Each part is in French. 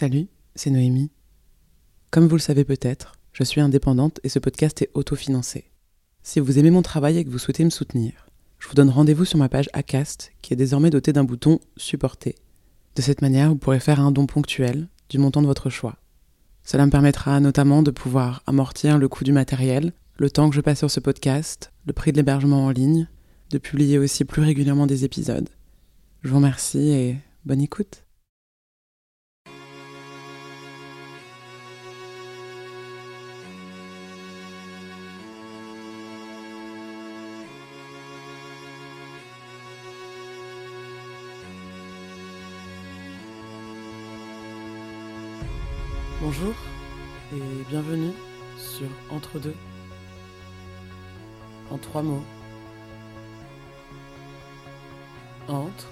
Salut, c'est Noémie. Comme vous le savez peut-être, je suis indépendante et ce podcast est autofinancé. Si vous aimez mon travail et que vous souhaitez me soutenir, je vous donne rendez-vous sur ma page Acast qui est désormais dotée d'un bouton Supporter. De cette manière, vous pourrez faire un don ponctuel du montant de votre choix. Cela me permettra notamment de pouvoir amortir le coût du matériel, le temps que je passe sur ce podcast, le prix de l'hébergement en ligne, de publier aussi plus régulièrement des épisodes. Je vous remercie et bonne écoute. Bonjour et bienvenue sur Entre deux. En trois mots. Entre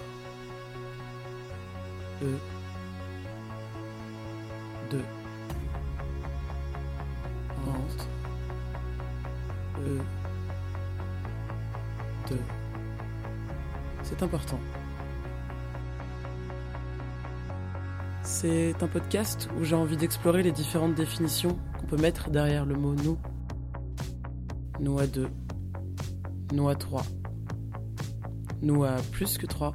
eux deux. Entre eux deux. C'est important. C'est un podcast où j'ai envie d'explorer les différentes définitions qu'on peut mettre derrière le mot nous. Nous à deux. Nous à trois. Nous à plus que trois.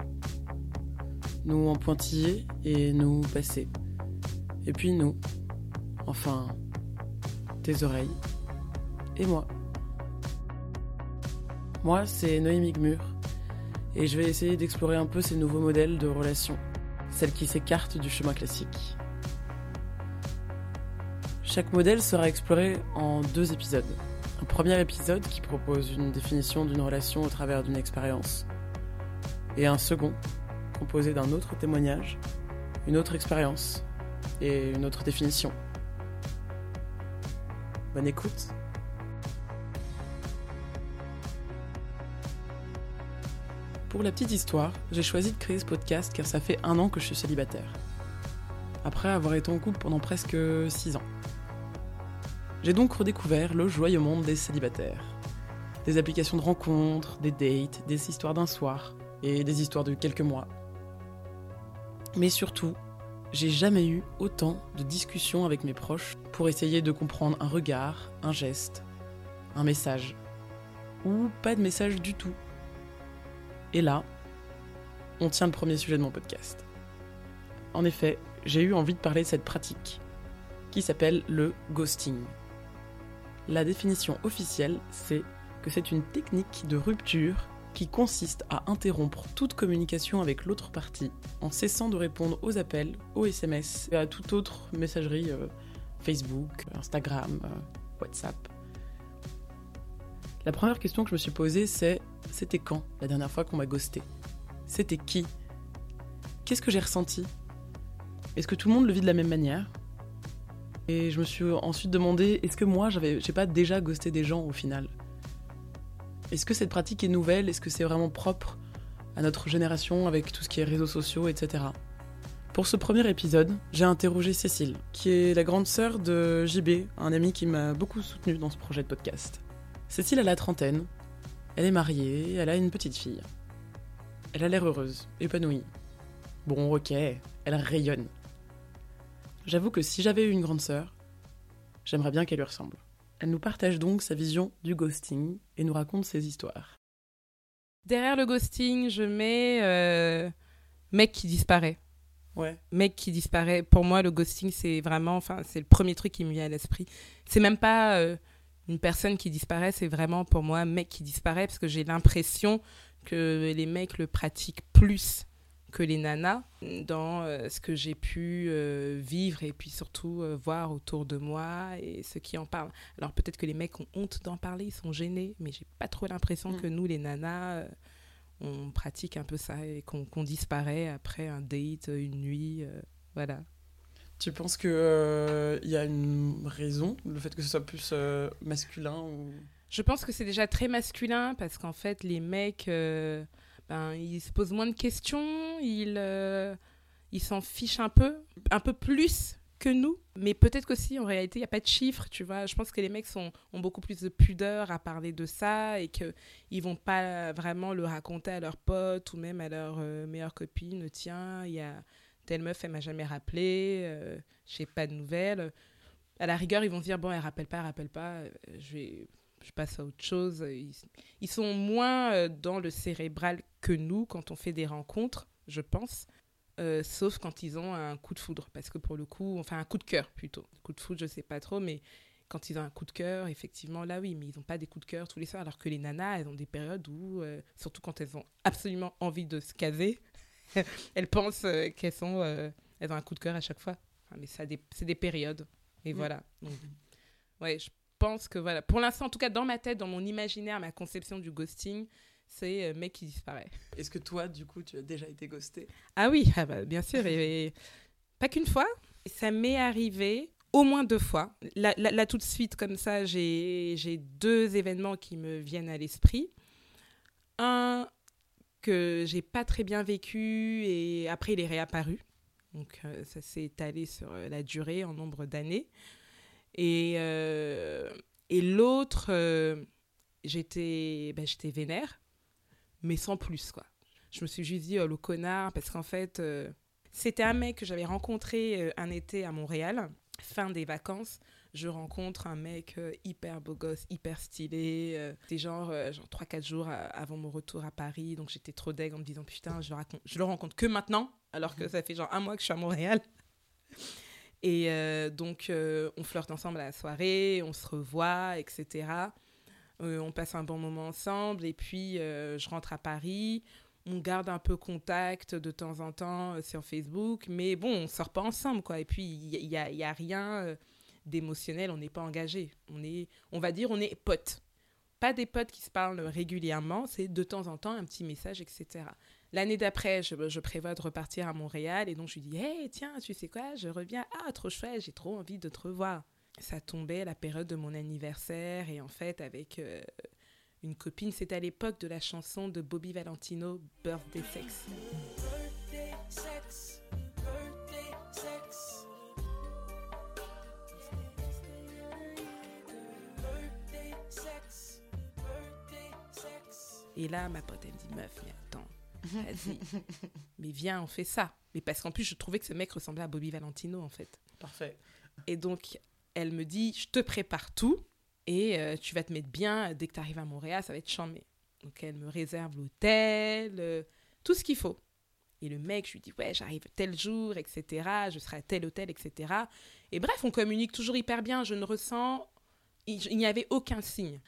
Nous en pointillé et nous passé. Et puis nous. Enfin, tes oreilles. Et moi. Moi, c'est Noémie Gmur. Et je vais essayer d'explorer un peu ces nouveaux modèles de relations celle qui s'écarte du chemin classique. Chaque modèle sera exploré en deux épisodes. Un premier épisode qui propose une définition d'une relation au travers d'une expérience, et un second composé d'un autre témoignage, une autre expérience et une autre définition. Bonne écoute Pour la petite histoire, j'ai choisi de créer ce podcast car ça fait un an que je suis célibataire. Après avoir été en couple pendant presque 6 ans. J'ai donc redécouvert le joyeux monde des célibataires. Des applications de rencontres, des dates, des histoires d'un soir et des histoires de quelques mois. Mais surtout, j'ai jamais eu autant de discussions avec mes proches pour essayer de comprendre un regard, un geste, un message. Ou pas de message du tout. Et là, on tient le premier sujet de mon podcast. En effet, j'ai eu envie de parler de cette pratique, qui s'appelle le ghosting. La définition officielle, c'est que c'est une technique de rupture qui consiste à interrompre toute communication avec l'autre partie en cessant de répondre aux appels, aux SMS et à toute autre messagerie euh, Facebook, Instagram, euh, WhatsApp. La première question que je me suis posée, c'est c'était quand la dernière fois qu'on m'a ghosté? C'était qui? Qu'est-ce que j'ai ressenti? Est-ce que tout le monde le vit de la même manière? Et je me suis ensuite demandé est-ce que moi, j'avais, j'ai pas déjà ghosté des gens au final? Est-ce que cette pratique est nouvelle? Est-ce que c'est vraiment propre à notre génération avec tout ce qui est réseaux sociaux, etc. Pour ce premier épisode, j'ai interrogé Cécile, qui est la grande sœur de JB, un ami qui m'a beaucoup soutenu dans ce projet de podcast. Cécile a la trentaine, elle est mariée, elle a une petite fille. Elle a l'air heureuse, épanouie. Bon, ok, elle rayonne. J'avoue que si j'avais eu une grande sœur, j'aimerais bien qu'elle lui ressemble. Elle nous partage donc sa vision du ghosting et nous raconte ses histoires. Derrière le ghosting, je mets euh, mec qui disparaît. Ouais. Mec qui disparaît. Pour moi, le ghosting, c'est vraiment, enfin, c'est le premier truc qui me vient à l'esprit. C'est même pas euh, une personne qui disparaît, c'est vraiment pour moi un mec qui disparaît parce que j'ai l'impression que les mecs le pratiquent plus que les nanas dans euh, ce que j'ai pu euh, vivre et puis surtout euh, voir autour de moi et ceux qui en parlent. Alors peut-être que les mecs ont honte d'en parler, ils sont gênés, mais j'ai pas trop l'impression Mm. que nous les nanas on pratique un peu ça et qu'on qu'on disparaît après un date, une nuit, voilà. Tu penses qu'il y a une raison, le fait que ce soit plus euh, masculin ou... Je pense que c'est déjà très masculin parce qu'en fait, les mecs, euh, ben, ils se posent moins de questions, ils euh, ils s'en fichent un peu, un peu plus que nous. Mais peut-être qu'aussi, en réalité, il n'y a pas de chiffres, tu vois. Je pense que les mecs sont, ont beaucoup plus de pudeur à parler de ça et qu'ils ne vont pas vraiment le raconter à leurs potes ou même à leur euh, meilleure copine. Tiens, il y a telle meuf, elle m'a jamais rappelé, euh, j'ai pas de nouvelles. À la rigueur, ils vont dire, bon, elle rappelle pas, elle rappelle pas, euh, je, vais, je passe à autre chose. Ils, sont moins euh, dans le cérébral que nous quand on fait des rencontres, je pense. Euh, sauf quand ils ont un coup de foudre. Parce que pour le coup, enfin un coup de cœur plutôt. Coup de foudre, je sais pas trop, mais quand ils ont un coup de cœur, effectivement, là oui, mais ils n'ont pas des coups de cœur tous les soirs. Alors que les nanas, elles ont des périodes où, surtout quand elles ont absolument envie de se caser, elles pensent euh, qu'elles sont, euh, elles ont un coup de cœur à chaque fois. Enfin, mais ça, c'est des périodes. Et Mm. voilà. Donc, ouais, je pense que voilà. Pour l'instant, en tout cas, dans ma tête, dans mon imaginaire, ma conception du ghosting, c'est euh, mec qui disparaît. Est-ce que toi, du coup, tu as déjà été ghosté? Ah oui, ah bah, bien sûr. Et, et pas qu'une fois. Ça m'est arrivé au moins deux fois. Là, là- là, tout de suite, comme ça, j'ai deux événements qui me viennent à l'esprit. Un que j'ai pas très bien vécu et après il est réapparu. Donc euh, ça s'est étalé sur euh, la durée en nombre d'années. Et, euh, et l'autre, j'étais bah, j'étais vénère, mais sans plus, quoi. Je me suis juste dit, oh, le connard, parce qu'en fait, c'était un mec que j'avais rencontré un été à Montréal, fin des vacances. Je rencontre un mec euh, hyper beau gosse, hyper stylé. euh, C'était genre, euh, genre 3-4 jours avant mon retour à Paris. Donc j'étais trop deg en me disant, putain, je le, racon- je le rencontre que maintenant, alors que ça fait genre un mois que je suis à Montréal. Et euh, donc, on flirte ensemble à la soirée, on se revoit, etc. Euh, on passe un bon moment ensemble. Et puis, euh, je rentre à Paris. On garde un peu contact de temps en temps sur Facebook. Mais bon, on sort pas ensemble, quoi. Et puis, il n'y a, y a- il y a rien d'émotionnel. On n'est pas engagé. On, est, on va dire, on est potes. Pas des potes qui se parlent régulièrement. C'est de temps en temps un petit message, etc. L'année d'après, je, prévois de repartir à Montréal. Et donc, je lui dis, hey, tiens, tu sais quoi, je reviens. Ah, trop chouette, j'ai trop envie de te revoir ça tombait la période de mon anniversaire et en fait avec euh, une copine, c'était à l'époque de la chanson de Bobby Valentino, Birthday Sex. Et là, ma pote, elle me dit, meuf, mais attends, vas-y, mais viens, on fait ça. Mais parce qu'en plus, je trouvais que ce mec ressemblait à Bobby Valentino, en fait. Parfait. Et donc, elle me dit, je te prépare tout et euh, tu vas te mettre bien dès que tu arrives à Montréal, ça va être chambé. Donc, elle me réserve l'hôtel, euh, tout ce qu'il faut. Et le mec, je lui dis, ouais, j'arrive tel jour, etc. Je serai à tel hôtel, etc. Et bref, on communique toujours hyper bien. Je ne ressens, il, il n'y avait aucun signe.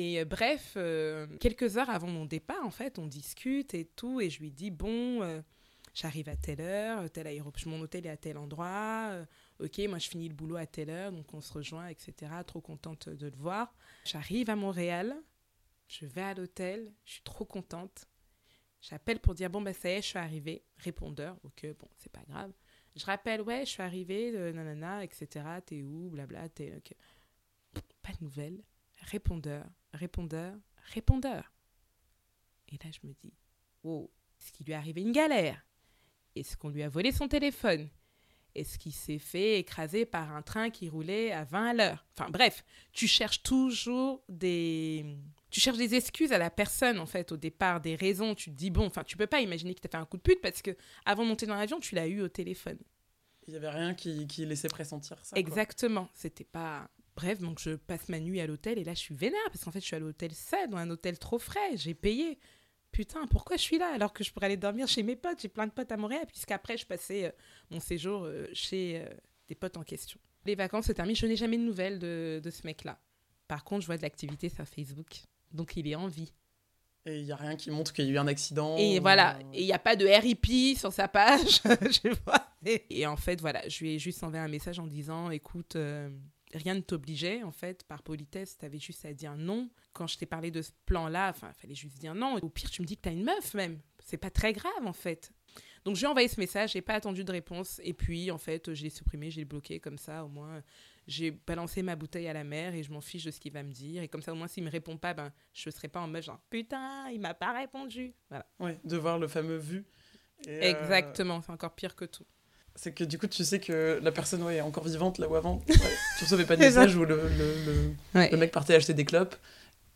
Et euh, bref, euh, quelques heures avant mon départ, en fait, on discute et tout. Et je lui dis, bon, euh, j'arrive à telle heure, tel aéroport, mon hôtel est à tel endroit. ok, moi je finis le boulot à telle heure, donc on se rejoint, etc. Trop contente de le voir. J'arrive à Montréal, je vais à l'hôtel, je suis trop contente. J'appelle pour dire, bon, bah ça y est, je suis arrivée. Répondeur, ok, bon, c'est pas grave. Je rappelle, ouais, je suis arrivée, nanana, etc. T'es où, blabla, t'es. Pas de nouvelles. Répondeur, répondeur, répondeur. Et là, je me dis, oh, est-ce qu'il lui est arrivé une galère? Est-ce qu'on lui a volé son téléphone? Est-ce qu'il s'est fait écraser par un train qui roulait à 20 à l'heure? Enfin bref, tu cherches toujours des... Tu cherches des excuses à la personne, en fait, au départ, des raisons. Tu te dis, bon, enfin, tu peux pas imaginer qu'il t'a fait un coup de pute parce que avant de monter dans l'avion, tu l'as eu au téléphone. Il n'y avait rien qui, qui laissait pressentir ça. Exactement. C'était pas. Bref, donc je passe ma nuit à l'hôtel et là je suis vénère parce qu'en fait je suis à l'hôtel 7, dans un hôtel trop frais, j'ai payé. Putain, pourquoi je suis là alors que je pourrais aller dormir chez mes potes? J'ai plein de potes à Montréal, puisqu'après je passais euh, mon séjour euh, chez euh, des potes en question. Les vacances se terminent, je n'ai jamais de nouvelles de, de ce mec-là. Par contre, je vois de l'activité sur Facebook, donc il est en vie. Et il n'y a rien qui montre qu'il y a eu un accident. Et ou- voilà, et il n'y a pas de RIP sur sa page, je vois. Et, en fait, voilà, je lui ai juste envoyé un message en disant, écoute, rien ne t'obligeait, en fait, par politesse, tu avais juste à dire non. Quand je t'ai parlé de ce plan-là, enfin, il fallait juste dire non. Au pire, tu me dis que tu as une meuf même. C'est pas très grave, en fait. Donc, je lui ai envoyé ce message, j'ai pas attendu de réponse. Et puis, en fait, je l'ai supprimé, je l'ai bloqué comme ça, au moins. J'ai balancé ma bouteille à la mer et je m'en fiche de ce qu'il va me dire. Et comme ça, au moins, s'il me répond pas, ben, je serai pas en meuf genre putain, il m'a pas répondu. Voilà. Ouais, de voir le fameux vu. Et, euh, Exactement, c'est encore pire que tout. C'est que du coup, tu sais que la personne ouais, est encore vivante là où avant. Ouais, tu recevais pas de message où le, le, le- Ouais. le mec partait acheter des clopes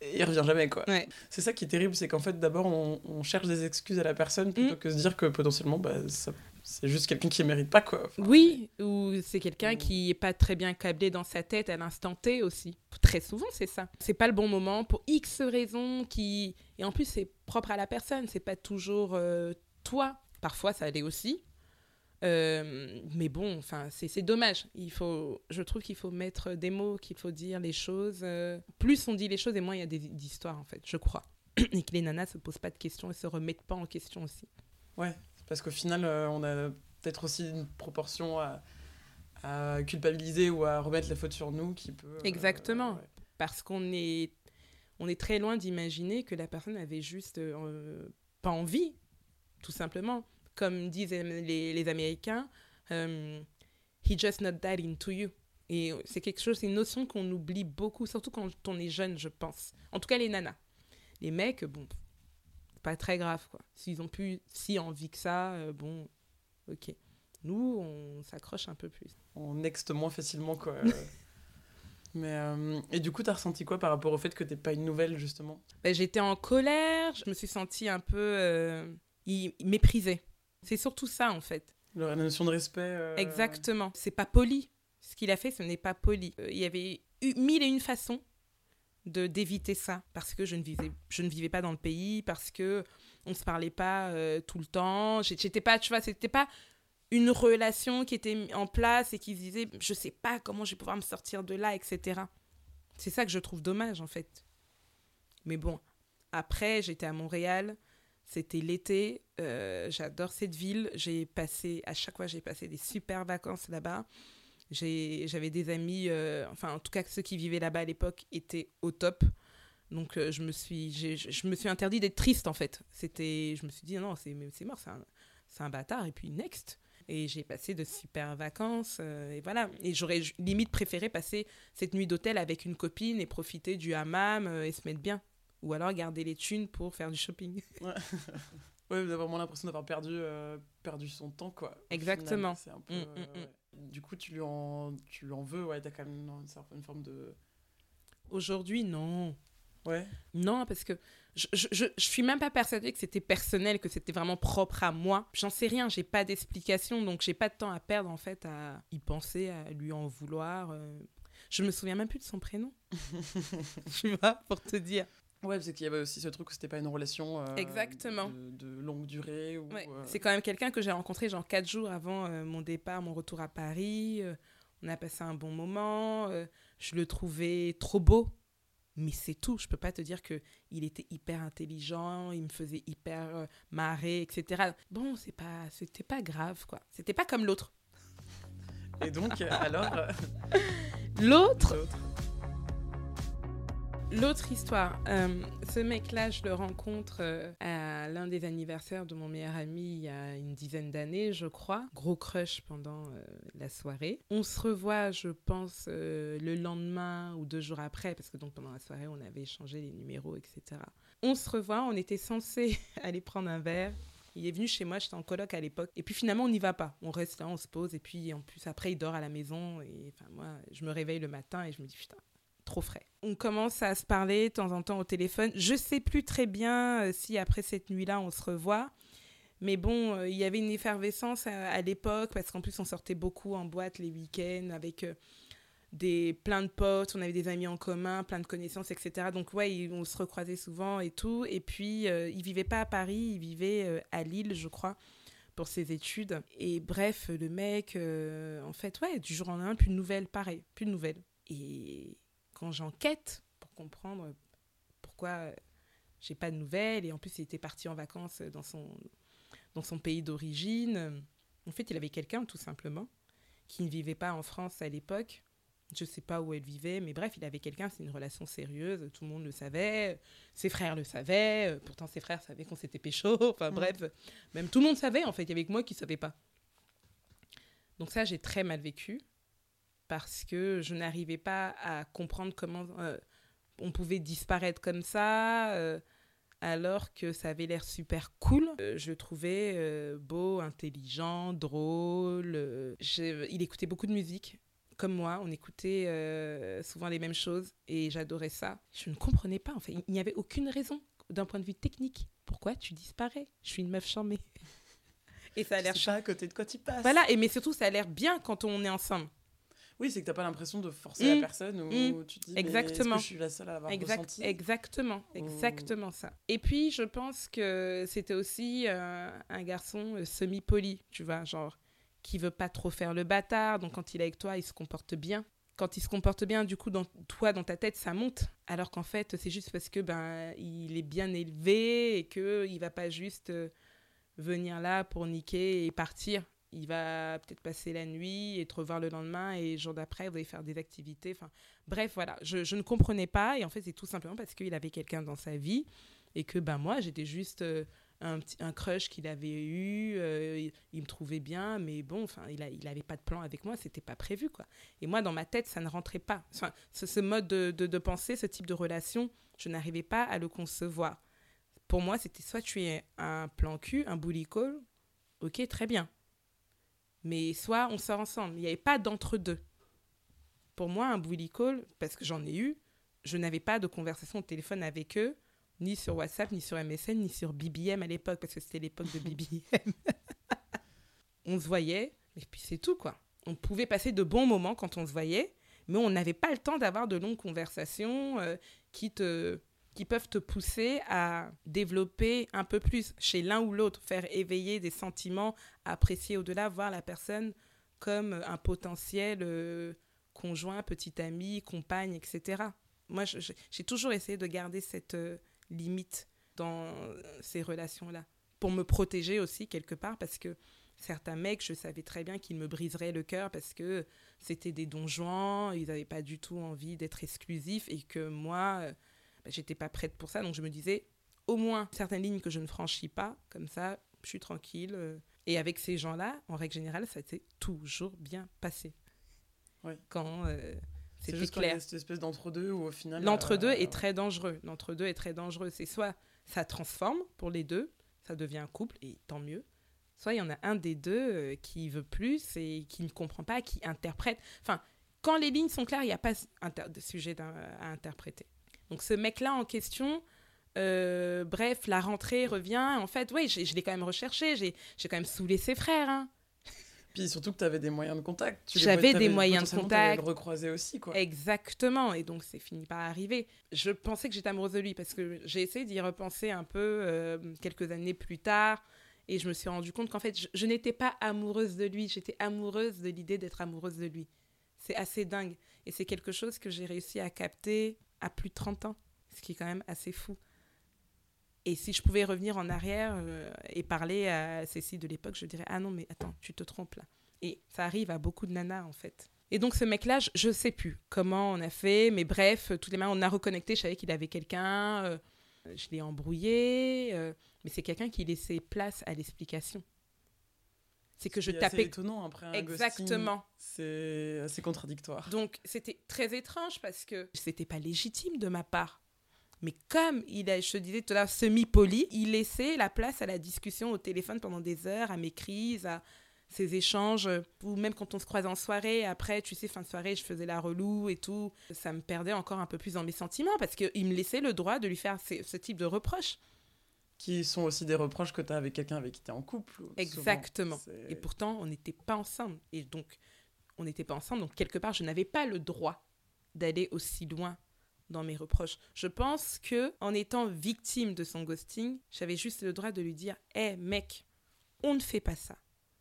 et il revient jamais quoi. C'est ça qui est terrible, c'est qu'en fait d'abord on, on cherche des excuses à la personne plutôt Mm. que se dire que potentiellement bah, ça c'est juste quelqu'un qui mérite pas, quoi. Enfin, Oui, ou c'est quelqu'un Mm. qui est pas très bien câblé dans sa tête à l'instant T aussi. Très souvent, c'est ça. C'est pas le bon moment pour X raisons qui et en plus c'est propre à la personne. C'est pas toujours euh, toi. Parfois, ça l'est aussi. Euh, mais bon, enfin, c'est c'est dommage. Il faut, je trouve qu'il faut mettre des mots, qu'il faut dire les choses. euh, plus on dit les choses, et moins il y a des- d'histoires en fait. Je crois. Et que les nanas se posent pas de questions et se remettent pas en question aussi. Ouais, parce qu'au final, euh, on a peut-être aussi une proportion à, à culpabiliser ou à remettre la faute sur nous qui peut. euh, Exactement. ouais. parce qu'on est, on est très loin d'imaginer que la personne avait juste pas envie, tout simplement. Comme disent les, les Américains, euh, he just not that into you. Et c'est quelque chose, c'est une notion qu'on oublie beaucoup, surtout quand on est jeune, je pense. En tout cas, les nanas. Les mecs, bon, pas très grave, quoi. S'ils ont plus si envie que ça, euh, bon, ok. Nous, on s'accroche un peu plus. On nexte moins facilement, quoi. Mais, euh, et du coup, t'as ressenti quoi par rapport au fait que t'es pas une nouvelle, justement? Ben, j'étais en colère, je me suis sentie un peu euh, méprisée. C'est surtout ça en fait. La notion de respect. euh, Exactement. C'est pas poli. Ce qu'il a fait, ce n'est pas poli. Euh, Il y avait eu mille et une façons de d'éviter ça parce que je ne vivais je ne vivais pas dans le pays parce que on se parlait pas euh, tout le temps j'étais pas tu vois c'était pas une relation qui était en place et qui se disait je sais pas comment je vais pouvoir me sortir de là etc c'est ça que je trouve dommage en fait mais bon après j'étais à Montréal c'était l'été euh, j'adore cette ville j'ai passé à chaque fois j'ai passé des super vacances là-bas J'avais des amis, euh, enfin en tout cas ceux qui vivaient là-bas à l'époque étaient au top. Donc euh, je me suis, je me suis interdit d'être triste en fait. C'était, je me suis dit non c'est mort, c'est un, un bâtard et puis next. Et j'ai passé de super vacances et voilà. Et j'aurais limite préféré passer cette nuit d'hôtel avec une copine et profiter du hammam et se mettre bien. Ou alors garder les thunes pour faire du shopping. Ouais, vous avez vraiment l'impression d'avoir perdu, euh, perdu son temps, quoi. Exactement. final. C'est un peu, Mm, euh, mm, mm. ouais. Du coup, tu lui en, tu lui en veux, ouais, t'as quand même une, certaine forme de. Aujourd'hui non. Ouais. Non, parce que je, je, je, je suis même pas persuadée que c'était personnel, que c'était vraiment propre à moi. J'en sais rien, j'ai pas d'explication, donc j'ai pas de temps à perdre en fait à y penser, à lui en vouloir. euh. Je me souviens même plus de son prénom. tu vois, pour te dire. Ouais, parce qu'il y avait aussi ce truc où c'était pas une relation. euh, Exactement. De, de longue durée. Ou, Ouais, euh, C'est quand même quelqu'un que j'ai rencontré genre quatre jours avant euh, mon départ, mon retour à Paris. on a passé un bon moment. je le trouvais trop beau. Mais c'est tout. Je peux pas te dire que il était hyper intelligent, il me faisait hyper marrer, etc. Bon, c'est pas, c'était pas grave quoi. C'était pas comme l'autre. Et donc, alors. L'autre, l'autre. Histoire, euh, ce mec-là, je le rencontre euh, à l'un des anniversaires de mon meilleur ami il y a une dizaine d'années, je crois. Gros crush pendant euh, la soirée. On se revoit, je pense, le lendemain ou deux jours après, parce que donc pendant la soirée, on avait échangé les numéros, etc. On se revoit, on était censé aller prendre un verre. Il est venu chez moi, j'étais en coloc à l'époque. Et puis finalement, on n'y va pas. On reste là, on se pose. Et puis en plus, après, il dort à la maison. Et moi, je me réveille le matin et je me dis, putain, trop frais. On commence à se parler de temps en temps au téléphone. Je sais plus très bien euh, si après cette nuit-là, on se revoit. Mais bon, euh, il y avait une effervescence à, l'époque parce qu'en plus, on sortait beaucoup en boîte les week-ends avec euh, des, plein de potes, on avait des amis en commun, plein de connaissances, etc. Donc ouais, on se recroisait souvent et tout. Et puis, euh, il vivait pas à Paris, il vivait à Lille, je crois pour ses études. Et bref, le mec, en fait, ouais, du jour au lendemain, plus de nouvelles, pareil, plus de nouvelles. Et quand j'enquête pour comprendre pourquoi j'ai pas de nouvelles, et en plus il était parti en vacances dans son, dans son pays d'origine, en fait il avait quelqu'un tout simplement qui ne vivait pas en France à l'époque. Je sais pas où elle vivait, mais bref, il avait quelqu'un, c'est une relation sérieuse, tout le monde le savait, ses frères le savaient, pourtant ses frères savaient qu'on s'était pécho, enfin Mhm. bref, même tout le monde savait en fait, il y avait que moi qui savais pas. Donc ça, j'ai très mal vécu parce que je n'arrivais pas à comprendre comment euh, on pouvait disparaître comme ça euh, alors que ça avait l'air super cool. Euh, je le trouvais beau, intelligent, drôle. il écoutait beaucoup de musique. Comme moi, on écoutait souvent les mêmes choses et j'adorais ça. Je ne comprenais pas, en fait. Il n'y avait aucune raison d'un point de vue technique. Pourquoi tu disparais? Je suis une meuf charmée. Et ça a l'air pas à côté de quoi tu passes. Voilà, et mais surtout, ça a l'air bien quand on est ensemble. Oui, c'est que t'as pas l'impression de forcer la personne ou Mm. tu te dis mais Exactement. est-ce que je suis la seule à l'avoir Exact, ressenti exactement, exactement ça. Et puis, je pense que c'était aussi euh, un garçon euh, semi-poli, tu vois, genre, qui veut pas trop faire le bâtard. Donc, quand il est avec toi, il se comporte bien. Quand il se comporte bien, du coup, dans toi, dans ta tête, ça monte. Alors qu'en fait, c'est juste parce que ben, il est bien élevé et que il va pas juste euh, venir là pour niquer et partir. Il va peut-être passer la nuit et te revoir le lendemain et le jour d'après, vous allez faire des activités. Enfin, bref, voilà. Je, je ne comprenais pas et en fait, c'est tout simplement parce qu'il avait quelqu'un dans sa vie et que ben moi, j'étais juste euh, un, un crush qu'il avait eu. euh, il, me trouvait bien, mais bon, enfin, il, a, il pas de plan avec moi, c'était pas prévu, quoi. Et moi, dans ma tête, ça ne rentrait pas. Enfin, ce, mode de, de, de pensée, ce type de relation, je n'arrivais pas à le concevoir. Pour moi, c'était soit tu es un plan cul, un bully call, ok, très bien. Mais soit on sort ensemble. Il n'y avait pas d'entre-deux. Pour moi, un bully call, parce que j'en ai eu, je n'avais pas de conversation au téléphone avec eux, ni sur WhatsApp, ni sur MSN, ni sur BBM à l'époque, parce que c'était l'époque de BBM. on se voyait, et puis c'est tout, quoi. On pouvait passer de bons moments quand on se voyait, mais on n'avait pas le temps d'avoir de longues conversations euh, qui, te, qui peuvent te pousser à développer un peu plus chez l'un ou l'autre, faire éveiller des sentiments, apprécier au-delà, voir la personne comme un potentiel euh, conjoint, petit ami, compagne, etc. Moi, j'ai toujours essayé de garder cette euh, limite dans ces relations-là, pour me protéger aussi quelque part, parce que certains mecs, je savais très bien qu'ils me briseraient le cœur parce que c'était des donjons, ils n'avaient pas du tout envie d'être exclusifs et que moi, euh, j'étais pas prête pour ça. Donc je me disais, au moins certaines lignes que je ne franchis pas, comme ça, je suis tranquille. euh. Et avec ces gens-là, en règle générale, ça s'est toujours bien passé. Ouais. Quand euh, c'était quand y clair. a cette espèce d'entre-deux où au final. L'entre-deux euh, est très dangereux. L'entre-deux est très dangereux. C'est soit ça transforme pour les deux, ça devient un couple, et tant mieux. Soit il y en a un des deux euh, qui veut plus et qui ne comprend pas, qui interprète. Enfin, quand les lignes sont claires, il n'y a pas de sujet à interpréter. Donc ce mec-là en question, euh, bref, la rentrée revient. En fait, oui, je, l'ai quand même recherché. J'ai j'ai quand même saoulé ses frères. hein. Puis surtout que tu avais des moyens de contact. J'avais des moyens de contact. le recroiser aussi, quoi. Exactement, et donc c'est fini par arriver. Je pensais que j'étais amoureuse de lui parce que j'ai essayé d'y repenser un peu euh, quelques années plus tard et je me suis rendu compte qu'en fait je, je n'étais pas amoureuse de lui, j'étais amoureuse de l'idée d'être amoureuse de lui. C'est assez dingue et c'est quelque chose que j'ai réussi à capter à plus de 30 ans, ce qui est quand même assez fou. Et si je pouvais revenir en arrière euh, et parler à Cécile de l'époque, je dirais Ah non, mais attends, tu te trompes là. Et ça arrive à beaucoup de nanas en fait. Et donc ce mec-là, je, je sais plus comment on a fait, mais bref, tous les mains, on a reconnecté. Je savais qu'il avait quelqu'un. euh, je l'ai embrouillé, euh, mais c'est quelqu'un qui laissait place à l'explication. C'est que je C'est tapais étonnant après un exactement. C'est assez contradictoire. Donc c'était très étrange parce que c'était pas légitime de ma part. Mais comme il a, je te disais tout à l'heure, semi-poli, il laissait la place à la discussion au téléphone pendant des heures, à mes crises, à ces échanges, ou même quand on se croisait en soirée, après, tu sais, fin de soirée, je faisais la relou et tout, ça me perdait encore un peu plus dans mes sentiments parce qu'il me laissait le droit de lui faire ce, ce type de reproches. Qui sont aussi des reproches que tu as avec quelqu'un avec qui tu es en couple. Exactement. Et pourtant, on n'était pas ensemble. Et donc, on n'était pas ensemble. Donc, quelque part, je n'avais pas le droit d'aller aussi loin dans mes reproches. Je pense que en étant victime de son ghosting, j'avais juste le droit de lui dire Hé, mec, on ne fait pas ça.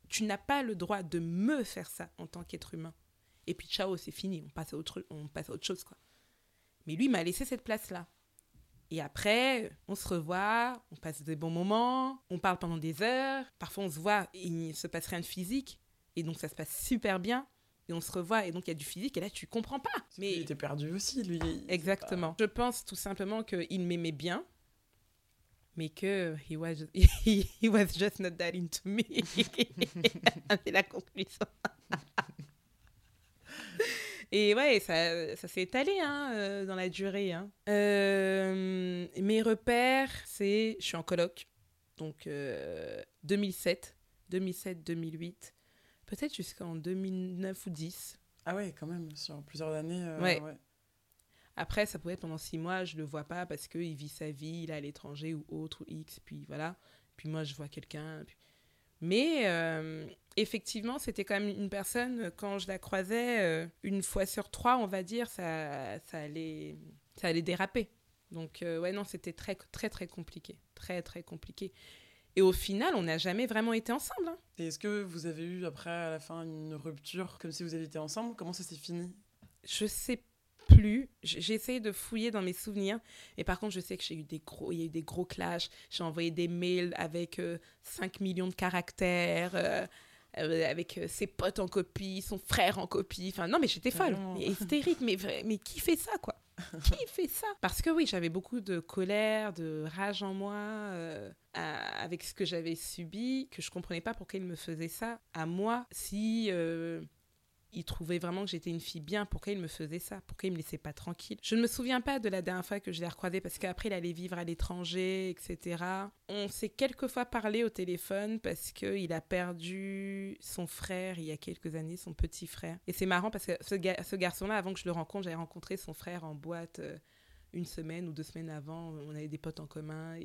Tu n'as pas le droit de me faire ça en tant qu'être humain. Et puis, ciao, c'est fini. On passe à autre, on passe à autre chose, quoi. Mais lui m'a laissé cette place-là. Et après, on se revoit, on passe des bons moments, on parle pendant des heures. Parfois, on se voit, et il ne se passe rien de physique. Et donc, ça se passe super bien. Et on se revoit, et donc il y a du physique, et là, tu comprends pas. Mais il était perdu aussi, lui. Exactement. Je pense tout simplement qu'il m'aimait bien, mais que he was, he, he was just not that into me. C'est la conclusion. Et ouais, ça, ça s'est étalé hein, euh, dans la durée. hein. Euh, mes repères, c'est... Je suis en coloc, donc euh, 2007, 2007-2008, peut-être jusqu'en 2009 ou 10. Ah ouais, quand même, sur plusieurs années. euh, Ouais. Après, ça pouvait être pendant six mois, je le vois pas parce qu'il vit sa vie, il est à l'étranger ou autre, ou X, puis voilà. Puis moi, je vois quelqu'un. puis- Mais effectivement, c'était quand même une personne, euh, quand je la croisais, euh, une fois sur trois, on va dire, ça, ça, allait, ça allait déraper. Donc, euh, ouais, non, c'était très, très, très compliqué. Très, très compliqué. Et au final, on n'a jamais vraiment été ensemble. hein. Et est-ce que vous avez eu après à la fin une rupture comme si vous aviez été ensemble? Comment ça s'est fini? Je sais plus. J- J'essaie de fouiller dans mes souvenirs. Et par contre, je sais que j'ai eu des gros, il y a eu des gros clashs. J'ai envoyé des mails avec euh, 5 millions de caractères, euh, euh, avec euh, ses potes en copie, son frère en copie. Enfin, non, mais j'étais folle. Vraiment. Mais hystérique. Mais, mais qui fait ça, quoi? Qui fait ça? Parce que oui, j'avais beaucoup de colère, de rage en moi. euh, à- avec ce que j'avais subi, que je comprenais pas pourquoi il me faisait ça à moi, si euh, il trouvait vraiment que j'étais une fille bien, pourquoi il me faisait ça? Pourquoi il me laissait pas tranquille? Je ne me souviens pas de la dernière fois que je l'ai recroisé parce qu'après il allait vivre à l'étranger, etc. On s'est quelques fois parlé au téléphone parce qu'il a perdu son frère il y a quelques années, son petit frère. Et c'est marrant parce que ce, ce garçon-là, avant que je le rencontre, j'avais rencontré son frère en boîte euh, une semaine ou deux semaines avant. On avait des potes en commun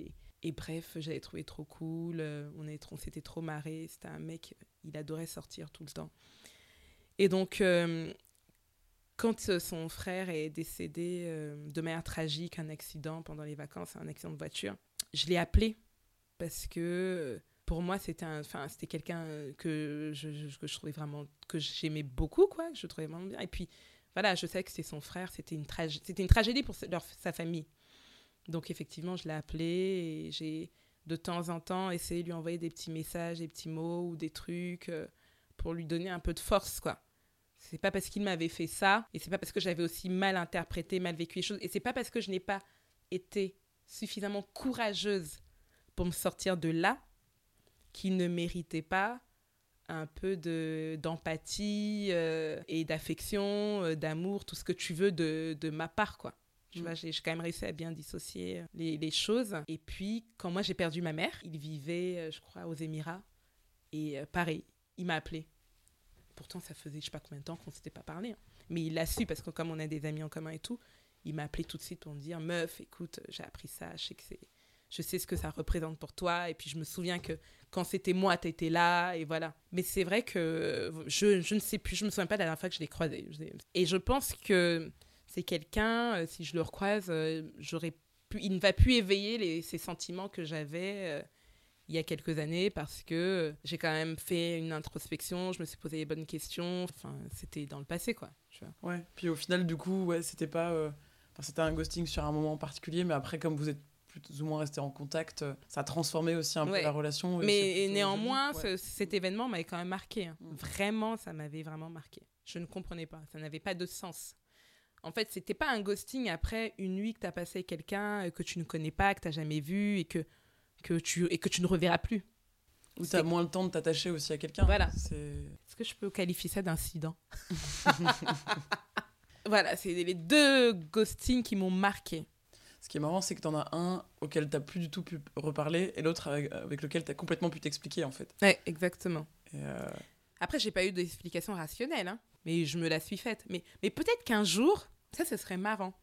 et, bref, j'avais trouvé trop cool. euh, On, on s'était trop marré. C'était un mec, il adorait sortir tout le temps. Et donc, euh, quand euh, son frère est décédé euh, de manière tragique, un accident pendant les vacances, un accident de voiture, je l'ai appelé parce que pour moi, c'était enfin, c'était quelqu'un que je, que je trouvais vraiment, que j'aimais beaucoup, quoi. Je trouvais vraiment bien. Et puis, voilà, je sais que c'était son frère, c'était une, c'était une tragédie pour leur- sa famille. Donc, effectivement, je l'ai appelé et j'ai de temps en temps essayé de lui envoyer des petits messages, des petits mots ou des trucs pour lui donner un peu de force, quoi. C'est pas parce qu'il m'avait fait ça, et c'est pas parce que j'avais aussi mal interprété, mal vécu les choses, et c'est pas parce que je n'ai pas été suffisamment courageuse pour me sortir de là qu'il ne méritait pas un peu de d'empathie euh, et d'affection, euh, d'amour, tout ce que tu veux de, de ma part, quoi. Tu Mm. vois, j'ai quand même réussi à bien dissocier les, les choses. Et puis, quand moi j'ai perdu ma mère, il vivait, euh, je crois, aux Émirats. Et euh, pareil, il m'a appelé. Pourtant, ça faisait je sais pas combien de temps qu'on s'était pas parlé. hein. Mais il l'a su parce que comme on a des amis en commun et tout, il m'a appelé tout de suite pour me dire Meuf, écoute, j'ai appris ça, je sais, que c'est... je sais ce que ça représente pour toi. Et puis je me souviens que quand c'était moi, t'étais là, et voilà. Mais c'est vrai que je, je ne sais plus, je me souviens pas de la dernière fois que je l'ai croisé. Et je pense que c'est quelqu'un, euh, si je le recroise, euh, j'aurais pu, il ne va plus éveiller ces sentiments que j'avais. Il y a quelques années parce que j'ai quand même fait une introspection, je me suis posé les bonnes questions. Enfin, c'était dans le passé, quoi. Tu vois. Ouais. Puis au final, du coup, ouais, c'était pas. euh, Enfin, c'était un ghosting sur un moment en particulier, mais après, comme vous êtes plus ou moins restés en contact, euh, ça a transformé aussi un peu la relation. Mais néanmoins, joli. Ouais. ce- cet événement m'avait quand même marqué. hein. Mm. Vraiment, ça m'avait vraiment marqué. Je ne comprenais pas. Ça n'avait pas de sens. En fait, c'était pas un ghosting après une nuit que tu as passé avec quelqu'un euh, que tu ne connais pas, que tu n'as jamais vu et que, que tu, et que tu ne reverras plus. Ou C'est- t'as moins le temps de t'attacher aussi à quelqu'un. Voilà. C'est. Est-ce que je peux qualifier ça d'incident? Voilà, c'est les deux ghostings qui m'ont marqué. Ce qui est marrant, c'est que t'en as un auquel t'as plus du tout pu reparler et l'autre avec, avec lequel t'as complètement pu t'expliquer en fait. Ouais, exactement. Et, euh, Après, j'ai pas eu d'explication rationnelle, hein, mais je me la suis faite. Mais, mais peut-être qu'un jour, ça, ce serait marrant.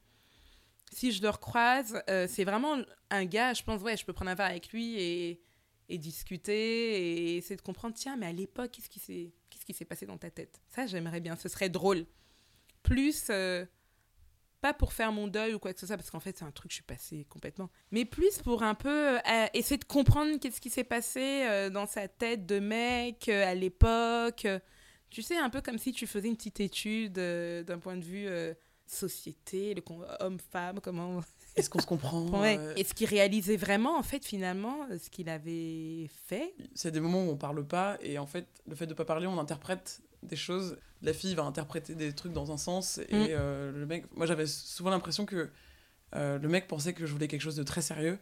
Si je le recroise, euh, c'est vraiment un gars, je pense, ouais, je peux prendre un verre avec lui et, discuter et essayer de comprendre, tiens, mais à l'époque, qu'est-ce qui s'est s'est passé dans ta tête? Ça, j'aimerais bien, ce serait drôle. Plus, euh, pas pour faire mon deuil ou quoi que ce soit, parce qu'en fait, c'est un truc, je suis passée complètement. Mais plus pour un peu euh, essayer de comprendre qu'est-ce qui s'est passé dans sa tête de mec à l'époque. tu sais, un peu comme si tu faisais une petite étude d'un point de vue société, le con- homme-femme, comment. Est-ce qu'on se comprend Ouais. euh, Est-ce qu'il réalisait vraiment, en fait, finalement, euh, ce qu'il avait fait? C'est des moments où on parle pas et en fait, le fait de pas parler, on interprète des choses. La fille va interpréter des trucs dans un sens et Mm. euh, le mec. Moi, j'avais souvent l'impression que euh, le mec pensait que je voulais quelque chose de très sérieux,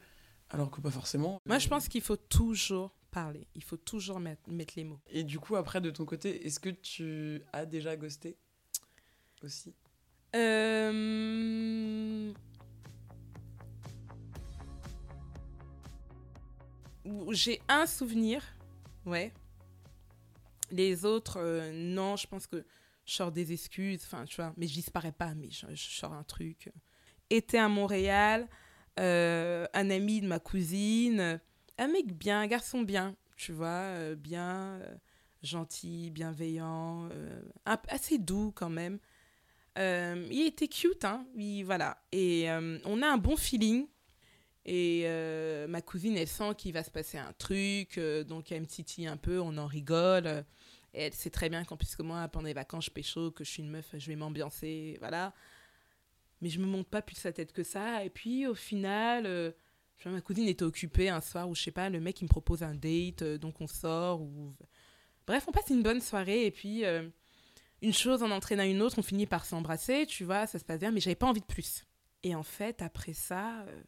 alors que pas forcément. Moi, je pense qu'il faut toujours parler. Il faut toujours mettre, mettre les mots. Et du coup, après, de ton côté, est-ce que tu as déjà ghosté aussi? Euh... J'ai un souvenir, ouais. Les autres, euh, non, je pense que je sors des excuses, enfin, tu vois, mais je disparais pas, mais je, sors un truc. Été à Montréal, euh, un ami de ma cousine, un mec bien, un garçon bien, tu vois, bien gentil, bienveillant, assez doux quand même. Euh, il était cute, hein, il- voilà. Et euh, on a un bon feeling. Et euh, ma cousine, elle sent qu'il va se passer un truc, donc elle me titille un peu, on en rigole. Et elle sait très bien qu'en plus que moi, pendant les vacances, je pécho, que je suis une meuf, je vais m'ambiancer, voilà. Mais je me monte pas plus sa tête que ça. Et puis au final, ma cousine était occupée un soir où je sais pas, le mec il me propose un date, donc on sort. Ou... Bref, on passe une bonne soirée et puis une chose en entraînant une autre, on finit par s'embrasser, tu vois, ça se passe bien, mais j'avais pas envie de plus. Et en fait, après ça, euh,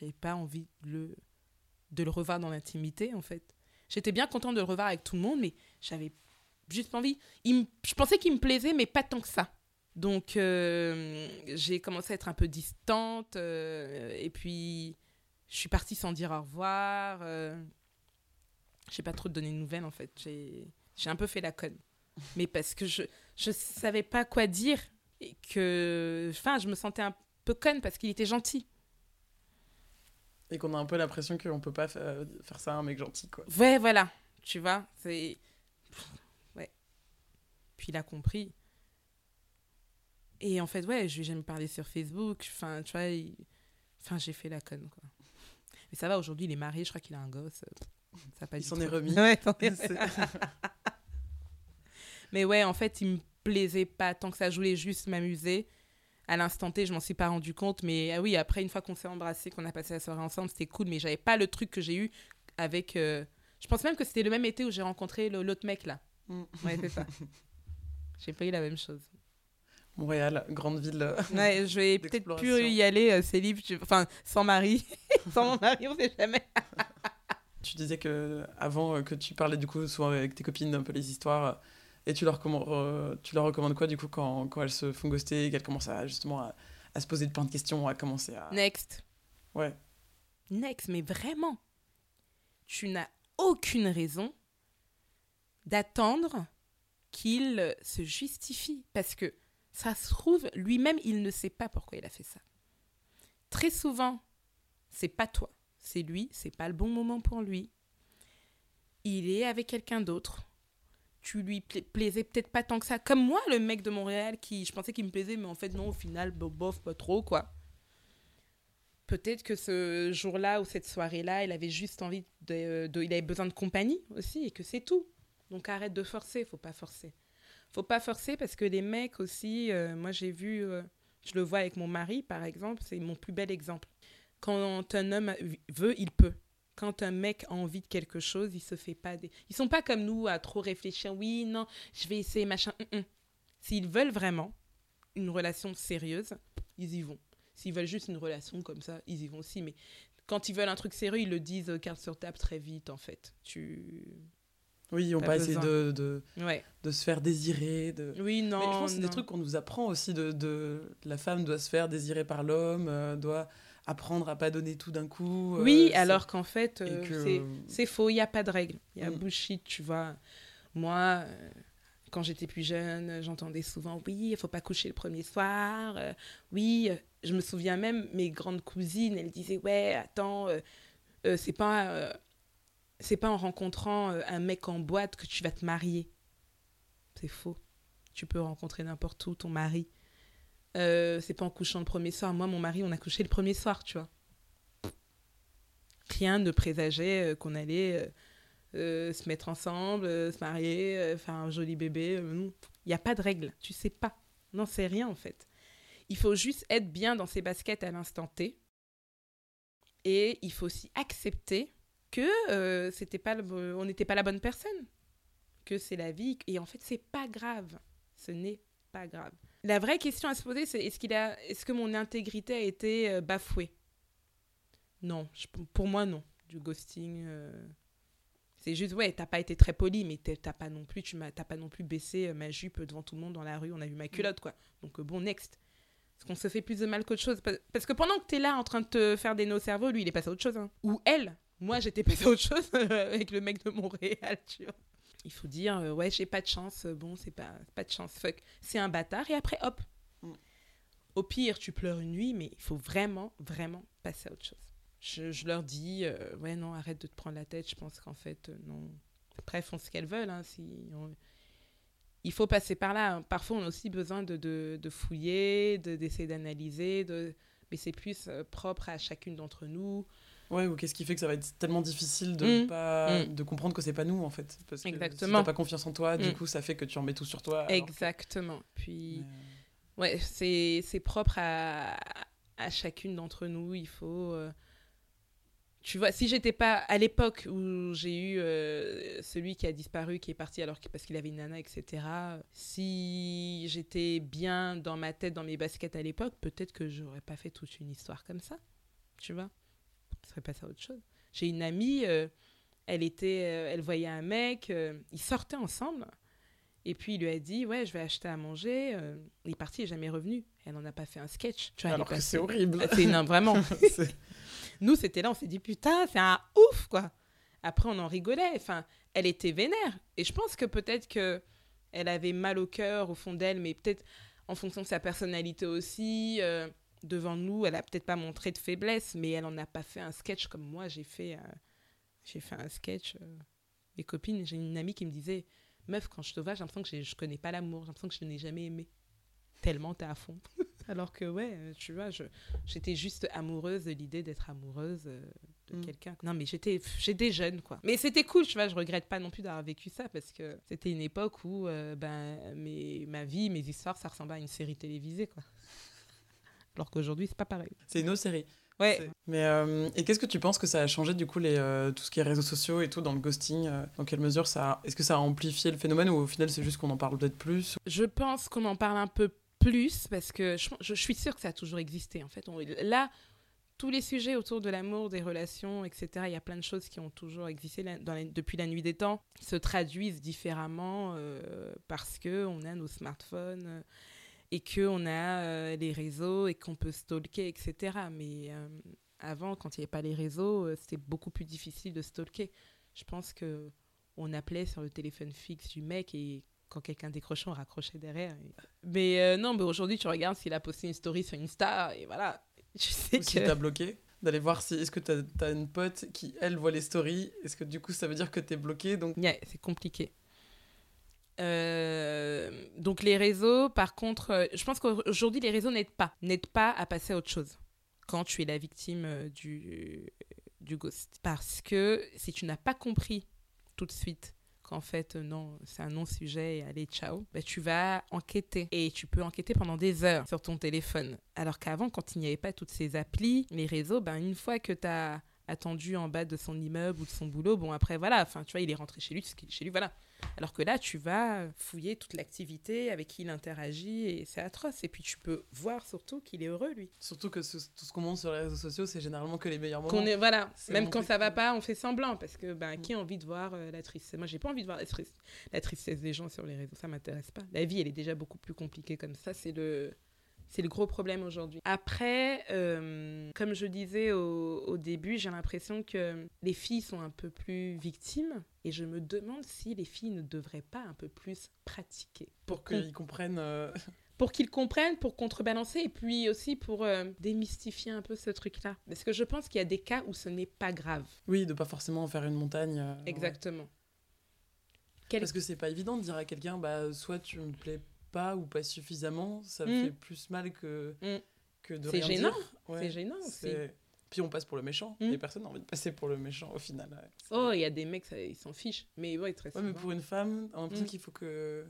j'avais pas envie de le, revoir dans l'intimité, en fait. J'étais bien contente de le revoir avec tout le monde, mais j'avais juste pas envie. Je pensais qu'il me plaisait, mais pas tant que ça. Donc, euh, j'ai commencé à être un peu distante, euh, et puis je suis partie sans dire au revoir. Euh, j'ai pas trop donné de nouvelles, en fait. J'ai j'ai un peu fait la conne. Mais parce que je je savais pas quoi dire, et que. Enfin, je me sentais un peu conne parce qu'il était gentil. Et qu'on a un peu l'impression qu'on peut pas fa- faire ça à un mec gentil, quoi. Ouais, voilà. Tu vois, c'est. Ouais. Puis il a compris. Et en fait, ouais, je lui ai jamais parlé sur Facebook. Enfin, tu vois, il- enfin, j'ai fait la conne, quoi. Mais ça va, aujourd'hui, il est marié, je crois qu'il a un gosse. Ça a pas Il s'en est remis. Ouais, est- Mais ouais, en fait, il me plaisait pas tant que ça. Je voulais juste m'amuser. À l'instant T, je m'en suis pas rendu compte. Mais ah oui, après, une fois qu'on s'est embrassé, qu'on a passé la soirée ensemble, c'était cool. Mais j'avais pas le truc que j'ai eu avec. euh, Je pense même que c'était le même été où j'ai rencontré l'autre mec là. Mm. Ouais, c'est ça. J'ai pas eu la même chose. Montréal, grande ville. euh, Ouais, je vais peut-être plus y aller, euh, c'est libre. tu- Enfin, sans mari. sans mon mari, on sait jamais. Tu disais que avant euh, que tu parlais du coup souvent avec tes copines un peu les histoires et tu leur, recommandes, euh, tu leur recommandes quoi du coup quand, quand elles se font ghoster, qu'elles commencent à justement à, à se poser plein de questions, à commencer à Next. ouais Next, mais vraiment, tu n'as aucune raison d'attendre qu'il se justifie. Parce que ça se trouve, lui-même, il ne sait pas pourquoi il a fait ça. Très souvent, c'est pas toi, c'est lui, c'est pas le bon moment pour lui. Il est avec quelqu'un d'autre. Tu lui pla- plaisais peut-être pas tant que ça. Comme moi, le mec de Montréal, qui je pensais qu'il me plaisait, mais en fait, non, au final, bof, pas trop, quoi. Peut-être que ce jour-là ou cette soirée-là, il avait juste envie de, de- Il avait besoin de compagnie aussi, et que c'est tout. Donc arrête de forcer, faut pas forcer. Faut pas forcer parce que les mecs aussi, euh, moi j'ai vu, euh, je le vois avec mon mari par exemple, c'est mon plus bel exemple. Quand un homme veut, il peut. Quand un mec a envie de quelque chose, il se fait pas des. Ils sont pas comme nous à trop réfléchir. Oui, non, je vais essayer machin. Hum, hum. S'ils veulent vraiment une relation sérieuse, ils y vont. S'ils veulent juste une relation comme ça, ils y vont aussi. Mais quand ils veulent un truc sérieux, ils le disent euh, carte sur table très vite en fait. Tu. oui ils ont Pas besoin. de, de, Ouais. de se faire désirer de Oui, non. mais je pense que c'est des trucs qu'on nous apprend aussi de, de la femme doit se faire désirer par l'homme euh, doit apprendre à pas donner tout d'un coup euh, Oui, c'est- alors qu'en fait, euh, que- c'est- faux, il n'y a pas de règle. Il y a Mm. bullshit, tu vois. Moi, euh, quand j'étais plus jeune, j'entendais souvent oui, il faut pas coucher le premier soir. euh, oui, euh, je me souviens même, mes grandes cousines, elles disaient ouais, attends, euh, euh, c'est pas, euh, c'est pas en rencontrant euh, un mec en boîte que tu vas te marier. C'est faux. Tu peux rencontrer n'importe où ton mari. Euh, c'est pas en couchant le premier soir. Moi, mon mari, on a couché le premier soir, tu vois rien ne présageait euh, qu'on allait euh, se mettre ensemble, se marier, faire un joli bébé. Il n'y a pas de règle, tu sais pas. Non, c'est rien en fait. Il faut juste être bien dans ses baskets à l'instant T. Et il faut aussi accepter que c'était pas le- on n'était pas la bonne personne. Que c'est la vie. Et en fait, c'est pas grave. Ce n'est pas grave. La vraie question à se poser, c'est est-ce, qu'il a, est-ce que mon intégrité a été euh, bafouée? Non, je- pour moi, non. Du ghosting, euh, c'est juste, ouais, t'as pas été très poli, mais t'as pas non plus, tu m'as, t'as pas non plus baissé euh, ma jupe devant tout le monde dans la rue. On a vu ma culotte, quoi. Donc bon, next. Parce qu'on se fait plus de mal qu'autre chose. Pa- Parce que pendant que t'es là en train de te faire des nœuds au cerveau, lui, il est passé à autre chose. hein. Ou elle. Moi, j'étais passé à autre chose avec le mec de Montréal, tu vois. Il faut dire, euh, ouais, j'ai pas de chance. euh, Bon, c'est pas, pas de chance. Fuck. C'est un bâtard. Et après, hop. Mm. Au pire, tu pleures une nuit, mais il faut vraiment, vraiment passer à autre chose. je, je leur dis, euh, ouais, non, arrête de te prendre la tête. Je pense qu'en fait, euh, non. Après, font ce qu'elles veulent. hein, si on- Il faut passer par là. Parfois, on a aussi besoin de, de, de fouiller, de- d'essayer d'analyser. De... Mais c'est plus propre à chacune d'entre nous. Ouais, ou qu'est-ce qui fait que ça va être tellement difficile de Mm. pas Mm. de comprendre que c'est pas nous en fait parce que si Exactement. t'as pas confiance en toi, du Mm. coup ça fait que tu en mets tout sur toi. que- Exactement. Puis, Mais, euh, Ouais, c'est c'est propre à, à chacune d'entre nous. Il faut. euh, Tu vois, si j'étais pas à l'époque où j'ai eu euh, celui qui a disparu, qui est parti alors que, parce qu'il avait une nana, etc. Si j'étais bien dans ma tête, dans mes baskets à l'époque, peut-être que j'aurais pas fait toute une histoire comme ça. Tu vois, serait passé à autre chose. J'ai une amie, euh, elle était, euh, elle voyait un mec, euh, ils sortaient ensemble. Et puis il lui a dit ouais je vais acheter à manger. il est parti, il est jamais revenu. Elle n'en a pas fait un sketch. Tu vois, alors que c'est horrible. Ah, C'est non, vraiment. Nous c'était là, on s'est dit putain c'est un ouf quoi. Après on en rigolait. Enfin elle était vénère. Et je pense que peut-être que elle avait mal au cœur au fond d'elle, mais peut-être en fonction de sa personnalité aussi. Devant nous, elle a peut-être pas montré de faiblesse, mais elle en a pas fait un sketch comme moi j'ai fait. euh, j'ai fait un sketch. euh, mes copines, j'ai une amie qui me disait Meuf, quand je te vois, j'ai l'impression que je connais pas l'amour, j'ai l'impression que je n'ai jamais aimé. Tellement t'es à fond. Alors que, ouais, euh, tu vois, j'étais juste amoureuse de l'idée d'être amoureuse euh, de Mm. quelqu'un. Non, mais j'étais j'étais jeune, quoi. Mais c'était cool, tu vois, je regrette pas non plus d'avoir vécu ça parce que c'était une époque où euh, ben, mes, ma vie, mes histoires, ça ressemblait à une série télévisée, quoi. Alors qu'aujourd'hui, c'est pas pareil. C'est une autre série. Ouais, Mais euh, et qu'est-ce que tu penses que ça a changé du coup les euh, tout ce qui est réseaux sociaux et tout dans le ghosting euh, Dans quelle mesure ça a- est-ce que ça a amplifié le phénomène ou au final c'est juste qu'on en parle peut-être plus Je pense qu'on en parle un peu plus parce que je, je- je suis sûre que ça a toujours existé. En fait, On- là, tous les sujets autour de l'amour, des relations, etc., il y a plein de choses qui ont toujours existé la- dans la- depuis la nuit des temps, qui se traduisent différemment euh, parce que on a nos smartphones euh, et qu'on a euh, les réseaux et qu'on peut stalker, etc. Mais euh, avant, quand il n'y avait pas les réseaux, euh, c'était beaucoup plus difficile de stalker. Je pense que on appelait sur le téléphone fixe du mec et quand quelqu'un décrochait, on raccrochait derrière. et- Mais euh, non, mais aujourd'hui, tu regardes s'il a posté une story sur Insta et voilà. Tu sais Ou si que. t'as bloqué D'aller voir si est-ce que t'as as une pote qui elle voit les stories? Est-ce que du coup ça veut dire que t'es bloqué donc Yeah, c'est compliqué. Euh, donc les réseaux, par contre, euh, je pense qu'aujourd'hui les réseaux n'aident pas, n'aident pas à passer à autre chose quand tu es la victime euh, du, du ghost. Parce que si tu n'as pas compris tout de suite qu'en fait, non, c'est un non-sujet et allez, ciao, bah, tu vas enquêter. Et tu peux enquêter pendant des heures sur ton téléphone. Alors qu'avant, quand il n'y avait pas toutes ces applis, les réseaux, ben, une fois que tu as attendu en bas de son immeuble ou de son boulot, bon après voilà, enfin tu vois, il est rentré chez lui, ce qu'il est chez lui, voilà. Alors que là, tu vas fouiller toute l'activité, avec qui il interagit, et c'est atroce. Et puis tu peux voir surtout qu'il est heureux, lui. surtout que ce- tout ce qu'on montre sur les réseaux sociaux c'est généralement que les meilleurs moments. Qu'on est, voilà, même quand ça va pas, on fait semblant, parce que ben, Mm. qui a envie de voir euh, la tristesse? Moi, j'ai pas envie de voir la, tris- la tristesse des gens sur les réseaux, ça m'intéresse pas. La vie, elle est déjà beaucoup plus compliquée comme ça, c'est le... C'est le gros problème aujourd'hui. Après, euh, comme je disais au, au début, j'ai l'impression que les filles sont un peu plus victimes et je me demande si les filles ne devraient pas un peu plus pratiquer pour qu'ils comprennent. euh, pour qu'ils comprennent, pour contrebalancer, et puis aussi pour euh, démystifier un peu ce truc-là. Parce que je pense qu'il y a des cas où ce n'est pas grave. Oui, de pas forcément en faire une montagne. ouais. Exactement. Quel- Parce que c'est pas évident de dire à quelqu'un, bah, soit tu me plais pas ou pas suffisamment, ça Mm. fait plus mal que, Mm. que de C'est rien gênant, dire. Ouais, C'est gênant aussi. c'est- Puis on passe pour le méchant, Mm. et personne n'a envie de passer pour le méchant au final. ouais. Oh, il y a des mecs, ça, ils s'en fichent. Mais ouais, très Ouais, mais pour une femme, on a l'impression Mm. qu'il faut que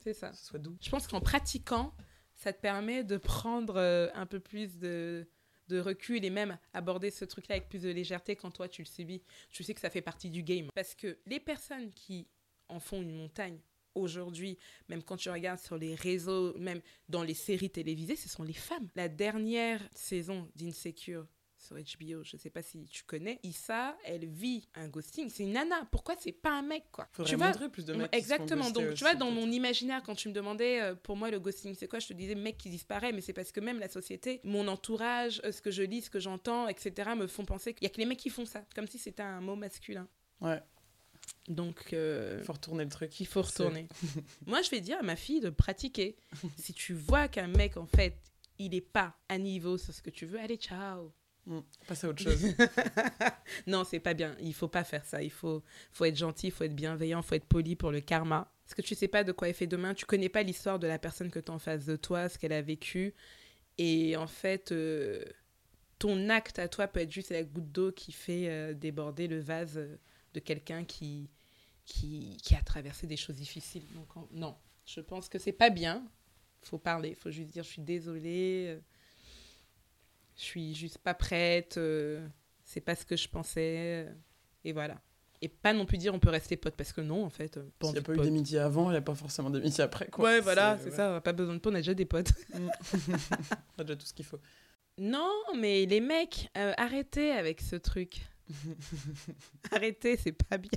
c'est ça. ce soit doux. Je pense qu'en pratiquant, ça te permet de prendre euh, un peu plus de, de recul et même aborder ce truc-là avec plus de légèreté quand toi tu le subis. Tu sais que ça fait partie du game. Parce que les personnes qui en font une montagne aujourd'hui, même quand tu regardes sur les réseaux, même dans les séries télévisées, ce sont les femmes. La dernière saison d'Insecure sur HBO, je sais pas si tu connais, Issa, elle vit un ghosting. C'est une nana. Pourquoi c'est pas un mec, quoi? Faudrait Tu vois, montrer plus de mecs. Exactement. Donc, tu vois, dans mon imaginaire, quand tu me demandais, euh, pour moi, le ghosting, c'est quoi? Je te disais, mec qui disparaît, mais c'est parce que même la société, mon entourage, ce que je lis, ce que j'entends, etc., me font penser qu'il y a que les mecs qui font ça, comme si c'était un mot masculin. Ouais. Donc, euh, Il faut retourner le truc. il faut retourner. moi, je vais dire à ma fille de pratiquer. si tu vois qu'un mec, en fait, il est pas à niveau sur ce que tu veux, allez, ciao. Passer à autre chose. non, c'est pas bien. Il faut pas faire ça. Il faut, faut être gentil, il faut être bienveillant, il faut être poli pour le karma. Parce que tu sais pas de quoi elle fait demain. Tu connais pas l'histoire de la personne que tu as en face de toi, ce qu'elle a vécu. Et en fait, euh, ton acte à toi peut être juste la goutte d'eau qui fait euh, déborder le vase euh, de quelqu'un qui, qui, qui a traversé des choses difficiles. Donc, non, je pense que c'est pas bien. faut parler, faut juste dire je suis désolée, euh, je suis juste pas prête, euh, c'est pas ce que je pensais, euh, et voilà. Et pas non plus dire on peut rester potes, parce que non, en fait, S'il n'y a pas eu d'amitié avant, il n'y a pas forcément d'amitié après. Quoi. Ouais, voilà, c'est ouais. ça, on a pas besoin de potes, on a déjà des potes. Mm. On a déjà tout ce qu'il faut. Non, mais les mecs, arrêtez avec ce truc. arrêtez, c'est pas bien.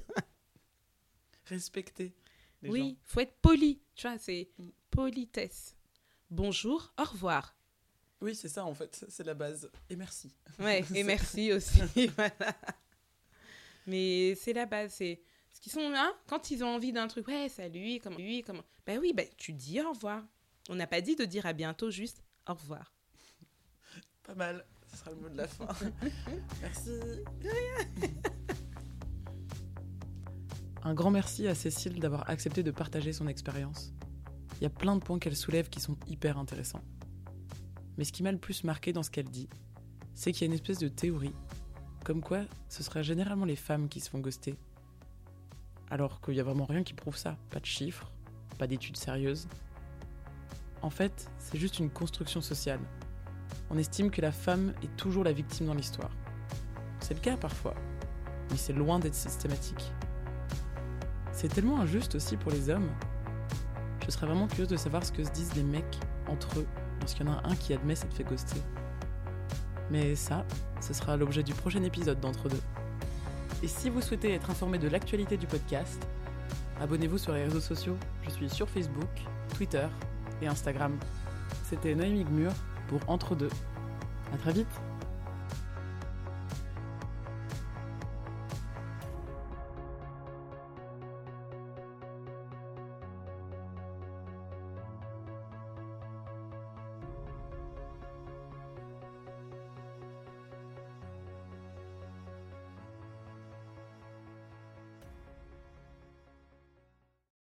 Respecter les oui, gens. faut être poli, tu vois, c'est Mm. politesse. Bonjour, au revoir. Oui, c'est ça en fait, c'est la base. Et merci. Ouais, et merci aussi. voilà. Mais c'est la base, c'est ce qu'ils sont là quand ils ont envie d'un truc. Ouais, salut, comment lui, comment. Ben oui, ben tu dis au revoir. On n'a pas dit de dire à bientôt, juste au revoir. Pas mal, ce sera le mot de la fin. merci. Un grand merci à Cécile d'avoir accepté de partager son expérience. Il y a plein de points qu'elle soulève qui sont hyper intéressants. Mais ce qui m'a le plus marqué dans ce qu'elle dit, c'est qu'il y a une espèce de théorie, comme quoi ce sera généralement les femmes qui se font ghoster. Alors qu'il n'y a vraiment rien qui prouve ça. Pas de chiffres, pas d'études sérieuses. En fait, c'est juste une construction sociale. On estime que la femme est toujours la victime dans l'histoire. C'est le cas parfois, mais c'est loin d'être systématique. C'est tellement injuste aussi pour les hommes. Je serais vraiment curieuse de savoir ce que se disent les mecs entre eux lorsqu'il y en a un qui admet s'être fait ghoster. Mais ça, ce sera l'objet du prochain épisode d'Entre deux. Et si vous souhaitez être informé de l'actualité du podcast, abonnez-vous sur les réseaux sociaux. Je suis sur Facebook, Twitter et Instagram. C'était Noémie Gmur pour Entre deux. À très vite